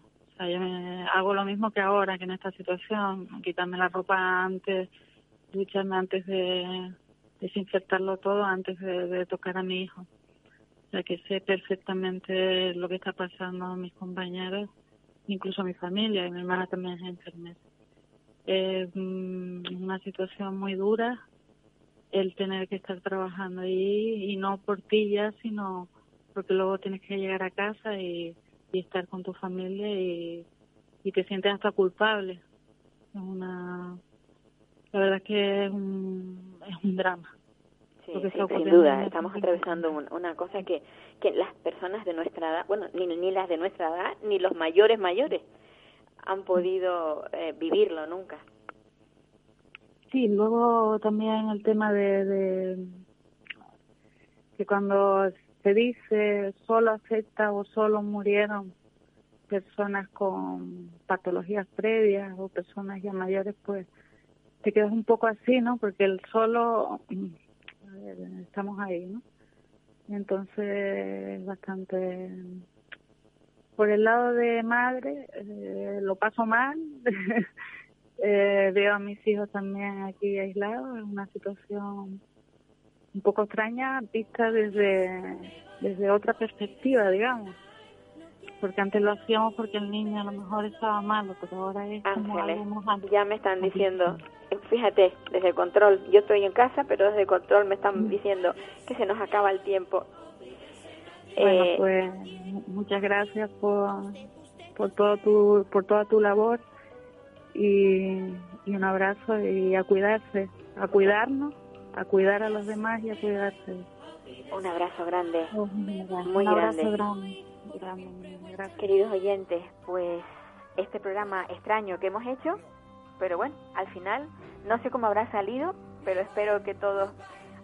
yo me hago lo mismo que ahora, que en esta situación, quitarme la ropa antes, ducharme antes de desinfectarlo todo, antes de, tocar a mi hijo. O sea, que sé perfectamente lo que está pasando a mis compañeros, incluso a mi familia, y mi hermana también es enfermera. Es mm, una situación muy dura el tener que estar trabajando ahí, y no por ti ya, sino porque luego tienes que llegar a casa y y estar con tu familia y, y te sientes hasta culpable. Es una, la verdad es que es un, es un drama. Sí, sin duda, estamos atravesando una, cosa que, que las personas de nuestra edad, bueno, ni, ni las de nuestra edad, ni los mayores mayores han podido eh, vivirlo nunca. Sí, luego también el tema de, de que cuando se dice solo afecta o solo murieron personas con patologías previas o personas ya mayores, pues te quedas un poco así, ¿no? Porque el solo, estamos ahí, ¿no? Entonces, bastante... Por el lado de madre, eh, lo paso mal. eh, veo a mis hijos también aquí aislados, es una situación un poco extraña vista desde, desde otra perspectiva, digamos. Porque antes lo hacíamos porque el niño a lo mejor estaba malo, pero ahora es como Ya me están diciendo, fíjate, desde el control, yo estoy en casa, pero desde el control me están diciendo que se nos acaba el tiempo. Bueno, eh, pues muchas gracias por, por, todo tu, por toda tu labor y, y un abrazo y a cuidarse, a cuidarnos a cuidar a los demás y a cuidarse. Un abrazo grande, oh, muy grande. Queridos oyentes, pues este programa extraño que hemos hecho, pero bueno, al final no sé cómo habrá salido, pero espero que todos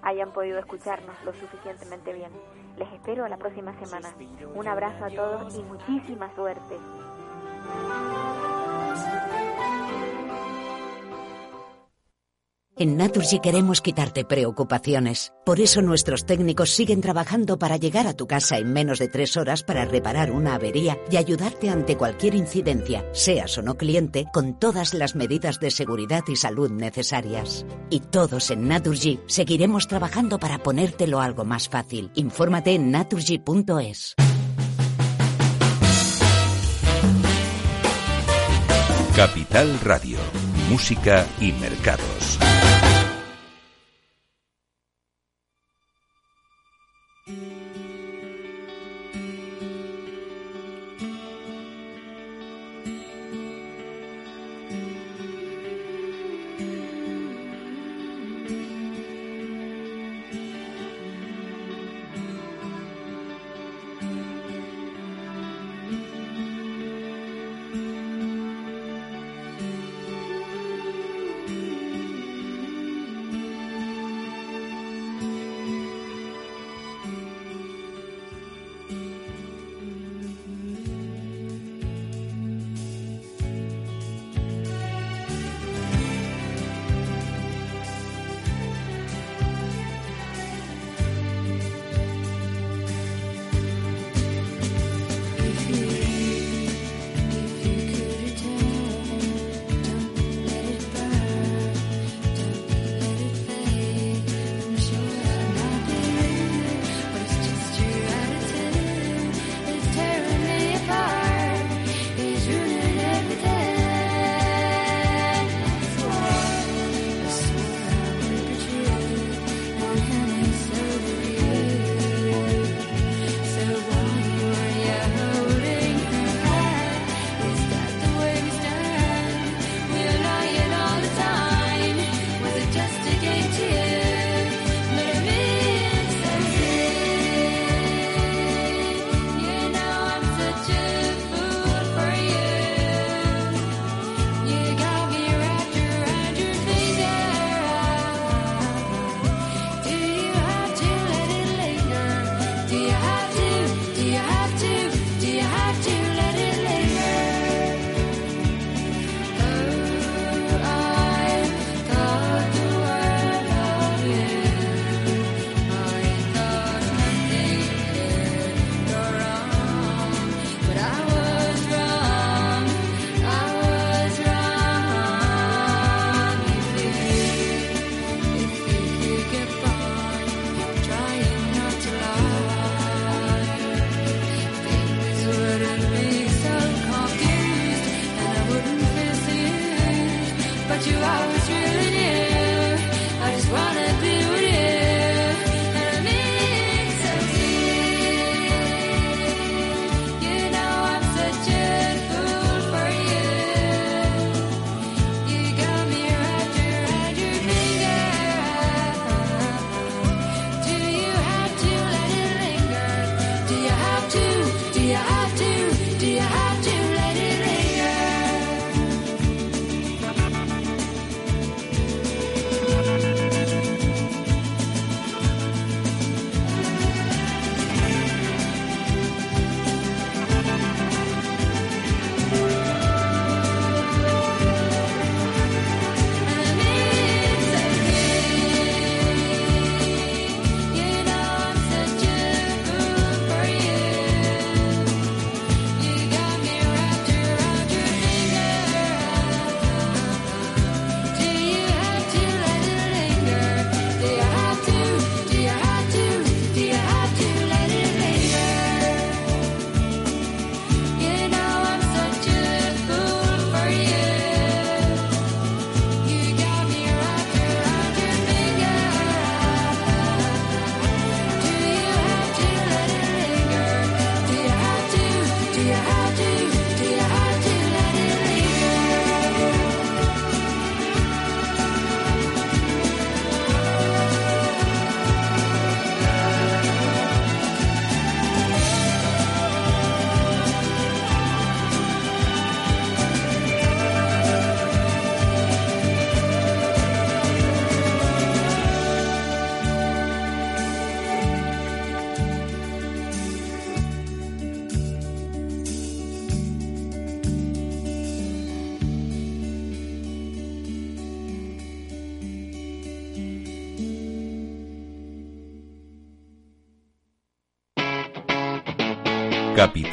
hayan podido escucharnos lo suficientemente bien. Les espero la próxima semana. Un abrazo a todos y muchísima suerte. En Naturgy queremos quitarte preocupaciones. Por eso nuestros técnicos siguen trabajando para llegar a tu casa en menos de tres horas para reparar una avería y ayudarte ante cualquier incidencia, seas o no cliente, con todas las medidas de seguridad y salud necesarias. Y todos en Naturgy seguiremos trabajando para ponértelo algo más fácil. Infórmate en naturgy.es. Capital Radio, Música y Mercados.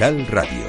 Capital Radio